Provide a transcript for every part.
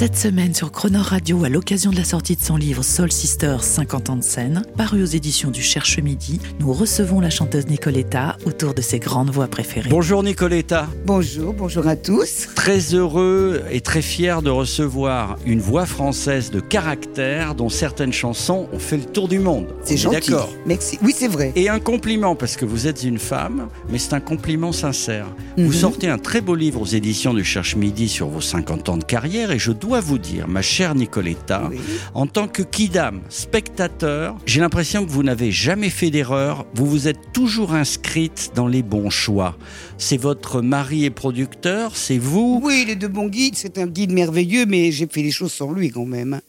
Cette semaine sur Croner Radio, à l'occasion de la sortie de son livre Soul Sisters 50 ans de scène, paru aux éditions du Cherche Midi, nous recevons la chanteuse Nicoletta autour de ses grandes voix préférées. Bonjour Nicoletta. Bonjour, bonjour à tous. Très heureux et très fier de recevoir une voix française de caractère dont certaines chansons ont fait le tour du monde. C'est gentil. D'accord. Merci. Oui, c'est vrai. Et un compliment, parce que vous êtes une femme, mais c'est un compliment sincère. Vous Mhm. sortez un très beau livre aux éditions du Cherche Midi sur vos 50 ans de carrière, et je dois vous dire, ma chère Nicoletta, Oui. en tant que kidam, spectateur, j'ai l'impression que vous n'avez jamais fait d'erreur, vous vous êtes toujours inscrite dans les bons choix. C'est votre mari et producteur, c'est vous Oui, il est de bons guides. C'est un guide merveilleux, mais j'ai fait les choses sans lui quand même.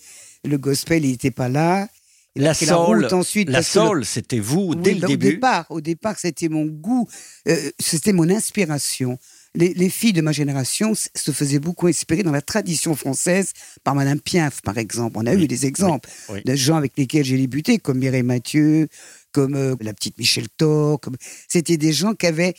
Le gospel, il n'était pas là. Il La la soul, route ensuite. la le- c'était vous Oui, dès le début. Au départ, au départ, c'était mon goût, euh, c'était mon inspiration. Les, les filles de ma génération se faisaient beaucoup inspirer dans la tradition française par Madame Piaf, par exemple. On a eu des exemples oui. de gens avec lesquels j'ai débuté, comme Mireille Mathieu, comme euh, la petite Michel Thor. Comme... C'était des gens qui avaient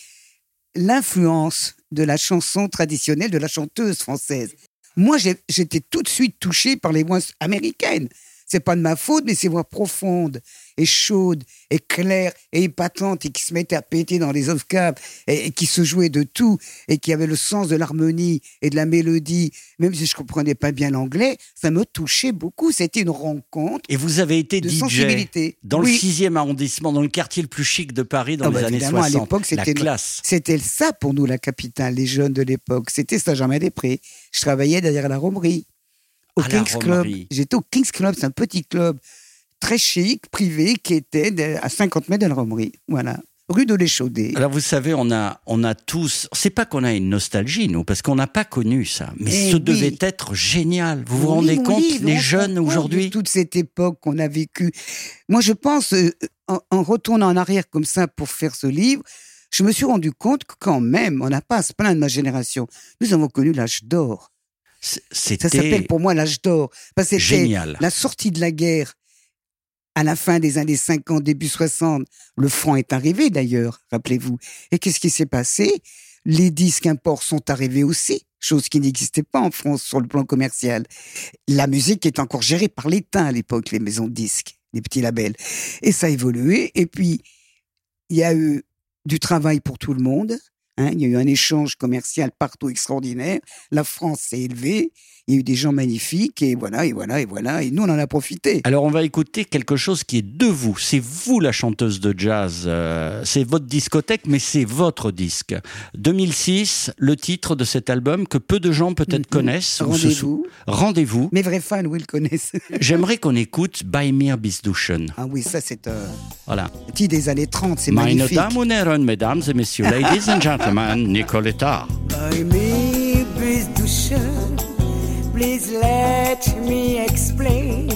l'influence de la chanson traditionnelle, de la chanteuse française. Moi, j'étais tout de suite touché par les voix américaines. C'est pas de ma faute, mais ces voix profondes et chaudes et claires et épatantes et qui se mettaient à péter dans les octaves et, et qui se jouaient de tout et qui avaient le sens de l'harmonie et de la mélodie, même si je comprenais pas bien l'anglais, ça me touchait beaucoup. C'était une rencontre Et vous avez été de DJ sensibilité. dans le Oui. 6e arrondissement, dans le quartier le plus chic de Paris dans Ah les bah années évidemment, à 60. l'époque, la c'était classe. C'était ça pour nous, la capitale, les jeunes de l'époque. C'était Saint-Germain-des-Prés. Je travaillais derrière la Romerie, au À King's Club. J'étais au King's Club, c'est un petit club très chic, privé, qui était à 50 mètres de la Romerie. Voilà. Rue de l'Échaudé. Alors vous savez, on a, on a tous. C'est pas qu'on a une nostalgie, nous, parce qu'on n'a pas connu ça. Mais Eh ce oui. devait être génial. Vous vous Oui, rendez mon compte, les jeunes aujourd'hui Toute cette époque qu'on a vécue. Moi, je pense, euh, en, en retournant en arrière comme ça pour faire ce livre, je me suis rendu compte que quand même, on n'a pas à se plaindre de ma génération. Nous avons connu l'âge d'or. C- Ça s'appelle c'était pour moi l'âge d'or. Parce que c'était génial. la sortie de la guerre à la fin des années 50, début 60. Le franc est arrivé d'ailleurs, rappelez-vous. Et qu'est-ce qui s'est passé? Les disques imports sont arrivés aussi, chose qui n'existait pas en France sur le plan commercial. La musique est encore gérée par l'État à l'époque, les maisons de disques, les petits labels. Et ça a évolué. Et puis, il y a eu du travail pour tout le monde. Hein. il y a eu un échange commercial partout extraordinaire. La France s'est élevée. Il y a eu des gens magnifiques. Et voilà, et voilà, et voilà. Et nous, on en a profité. Alors on va écouter quelque chose qui est de vous. C'est vous la chanteuse de jazz. euh, c'est votre discothèque, mais c'est votre disque. 2006, le titre de cet album que peu de gens peut-être connaissent. ou se sou- Rendez-vous. Rendez-vous. Mes vrais fans, oui, le connaissent. J'aimerais qu'on écoute Bei mir ah oui, ça, c'est un Voilà. petit des années 30. C'est Meine magnifique. Damen und Herren, Mesdames et Messieurs, Ladies and Gentlemen, Nicoletta. Schön, please let me explain.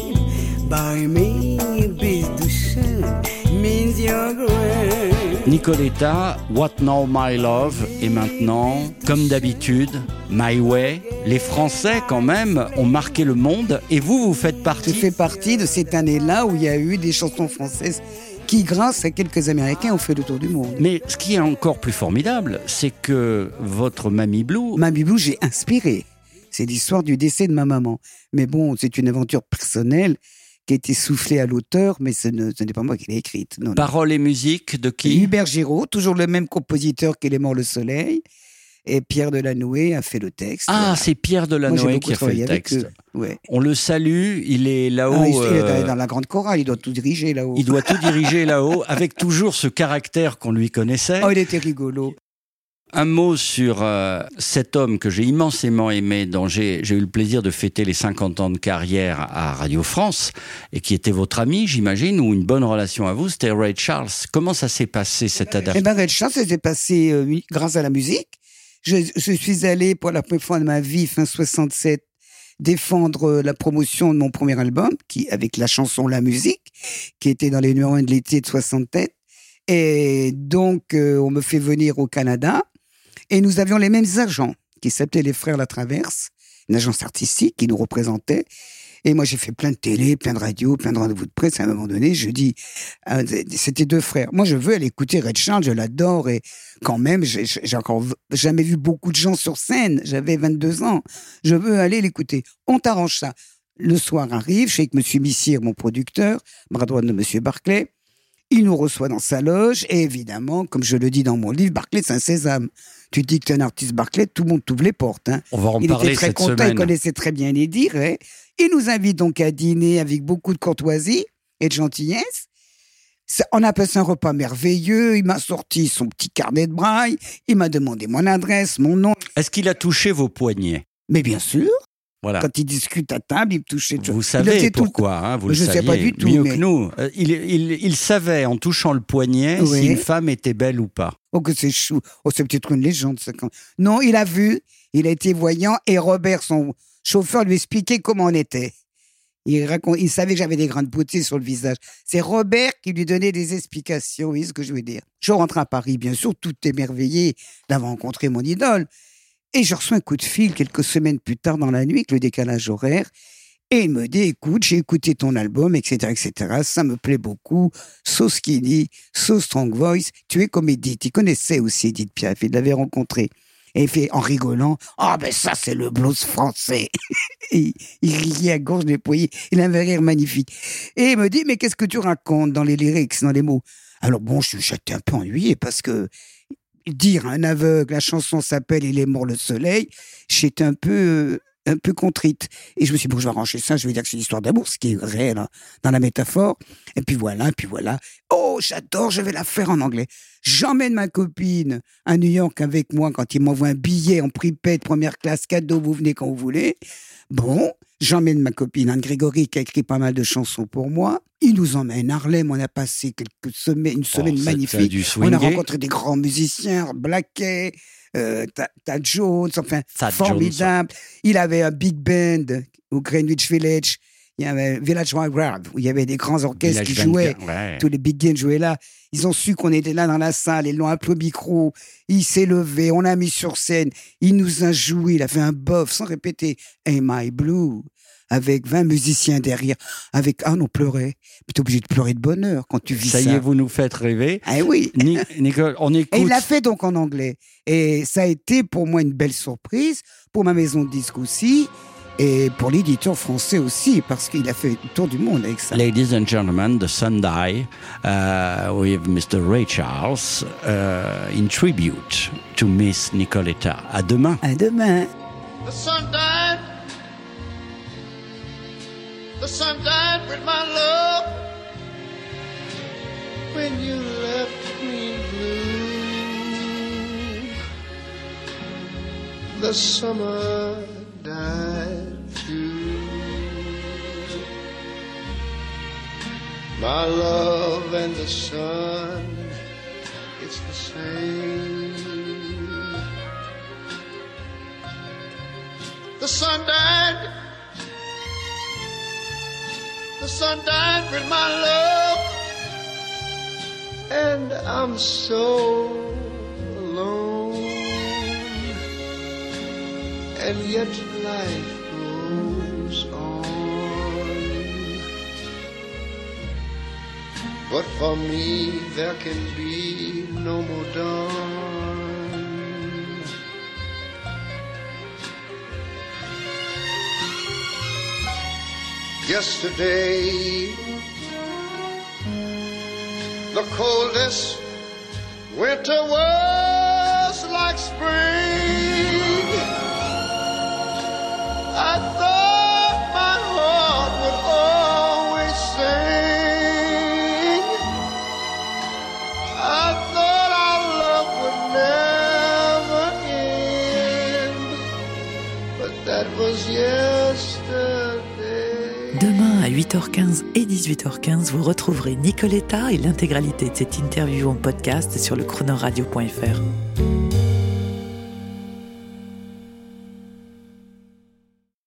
Means great. Nicoletta, What Now My Love et maintenant, comme d'habitude, My Way. Les Français, quand même, ont marqué le monde et vous, vous faites Je partie. fais partie de cette année-là où il y a eu des chansons françaises qui, grâce à quelques Américains, ont fait le tour du monde. Mais ce qui est encore plus formidable, c'est que votre Mamie Blue, Mamie Blue, j'ai inspiré. C'est l'histoire du décès de ma maman. Mais bon, c'est une aventure personnelle qui a été soufflée à l'auteur, mais ce ne- ce n'est pas moi qui l'ai écrite. Non, paroles et musique de qui? Hubert Giraud, toujours le même compositeur mort le soleil. Et Pierre Delanoë a fait le texte. Ah, Voilà. c'est Pierre Delanoë qui a fait le texte. Ouais. On le salue, il est là-haut. Ah, il, il est euh, dans la grande chorale, il doit tout diriger là-haut. il doit tout diriger là-haut, avec toujours ce caractère qu'on lui connaissait. Oh, il était rigolo. Un mot sur euh, cet homme que j'ai immensément aimé, dont j'ai j'ai eu le plaisir de fêter les 50 ans de carrière à Radio France, et qui était votre ami, j'imagine, ou une bonne relation à vous, c'était Ray Charles. Comment ça s'est passé cette Eh adaptation ben, Red Charles, ça s'est passé euh, grâce à la musique. Je, suis allé pour la première fois de ma vie, fin 67, défendre euh, la promotion de mon premier album, qui avec la chanson La Musique, qui était dans les numéros 1 de l'été de 67. Et donc, euh, on me fait venir au Canada. Et nous avions les mêmes agents, qui s'appelaient les Frères La Traverse, une agence artistique qui nous représentait. Et moi, j'ai fait plein de télé, plein de radio, plein de rendez-vous de presse. À un moment donné, je dis, euh, c'était deux frères. Moi, je veux aller écouter Red Charles, je l'adore. Et quand même, j'ai encore jamais vu beaucoup de gens sur scène. J'avais 22 ans. Je veux aller l'écouter. On t'arrange ça. Le soir arrive, je suis avec Monsieur Missire, mon producteur, bras droit de Monsieur Barclay. Il nous reçoit dans sa loge et évidemment, comme je le dis dans mon livre, Barclay c'est un sésame. Tu dis que tu es un artiste Barclay, tout le monde t'ouvre les portes. Hein. On va en il parler était très cette content, il connaissait très bien les dires. Il nous invite donc à dîner avec beaucoup de courtoisie et de gentillesse. On appelle ça un repas merveilleux. Il m'a sorti son petit carnet de braille. Il m'a demandé mon adresse, mon nom. Est-ce qu'il a touché vos poignets? Mais bien sûr, Voilà. quand il discute à table, il me touchait. Vous le savez faisait tout le pourquoi, hein, vous Je le sais pas saviez du tout, mieux mais- que nous. Euh, Il, il, il savait en touchant le poignet Oui. si une femme était belle ou pas. Oh, que c'est chou. Oh, c'est peut-être une légende, ça. Non, il a vu, il a été voyant, et Robert, son chauffeur, lui expliquait comment on était. Il, savait que j'avais des grandes poutées sur le visage. C'est Robert qui lui donnait des explications, vous voyez ce que je veux dire. Je rentre à Paris, bien sûr, tout émerveillé d'avoir rencontré mon idole. Et je reçois un coup de fil quelques semaines plus tard dans la nuit, avec le décalage horaire. Et il me dit, écoute, j'ai écouté ton album, etc., etc. Ça me plaît beaucoup. So skinny, so strong voice. Tu es comme Edith. Il connaissait aussi Edith Piaf. Il l'avait rencontré. Et il fait, en rigolant, ah ben ça, c'est le blues français. Et il riait à gorge déployée. Il avait un rire magnifique. Et il me dit, mais qu'est-ce que tu racontes dans les lyrics, dans les mots? Alors bon, j'étais un peu ennuyé parce que dire à un aveugle, la chanson s'appelle Il est mort le soleil, j'étais un peu, euh, un peu contrite. Et je me suis dit, bon, je vais arranger ça, je vais dire que c'est une histoire d'amour, ce qui est réel hein, dans la métaphore. Et puis voilà, puis voilà. Oh, j'adore, je vais la faire en anglais. J'emmène ma copine à New York avec moi quand il m'envoie un billet en pripède, première classe, cadeau, vous venez quand vous voulez. Bon, j'emmène ma copine Anne Grégory qui a écrit pas mal de chansons pour moi. Il nous emmène à Harlem, on a passé quelques semaines, une semaine Oh, a magnifique. On a rencontré des grands musiciens, Blackey, euh, Ta- Tad Jones, enfin, formidable. Il avait un big band au Greenwich Village. Il y avait Village Vanguard, où il y avait des grands orchestres Village qui jouaient. Ouais. Tous les big guns jouaient là. Ils ont su qu'on était là dans la salle. Ils l'ont appelé au micro. Il s'est levé. On l'a mis sur scène. Il nous a joué. Il a fait un bof sans répéter. Am I Blue? Avec 20 musiciens derrière. Avec, ah, on pleurait. Mais t'es obligé de pleurer de bonheur quand tu vis ça. Ça y est, vous nous faites rêver. Ah oui. Ni- Nicole, on Et écoute. il l'a fait donc en anglais. Et ça a été pour moi une belle surprise, pour ma maison de disques aussi, et pour l'éditeur français aussi, parce qu'il a fait le tour du monde avec ça. Ladies and gentlemen, the Sunday uh, with Mr. Ray Charles uh, in tribute to Miss Nicoletta. À demain. À demain. The sun died. The sun died with my love. When you left me The summer died too. My love and the sun, it's the same. The sun died. The sun died with my love. And I'm so alone. And yet life goes on. But for me, there can be no more dawn. yesterday. The coldest winter was Demain à 8h15 et 18h15, vous retrouverez Nicoletta et l'intégralité de cette interview en podcast sur le chronoradio.fr.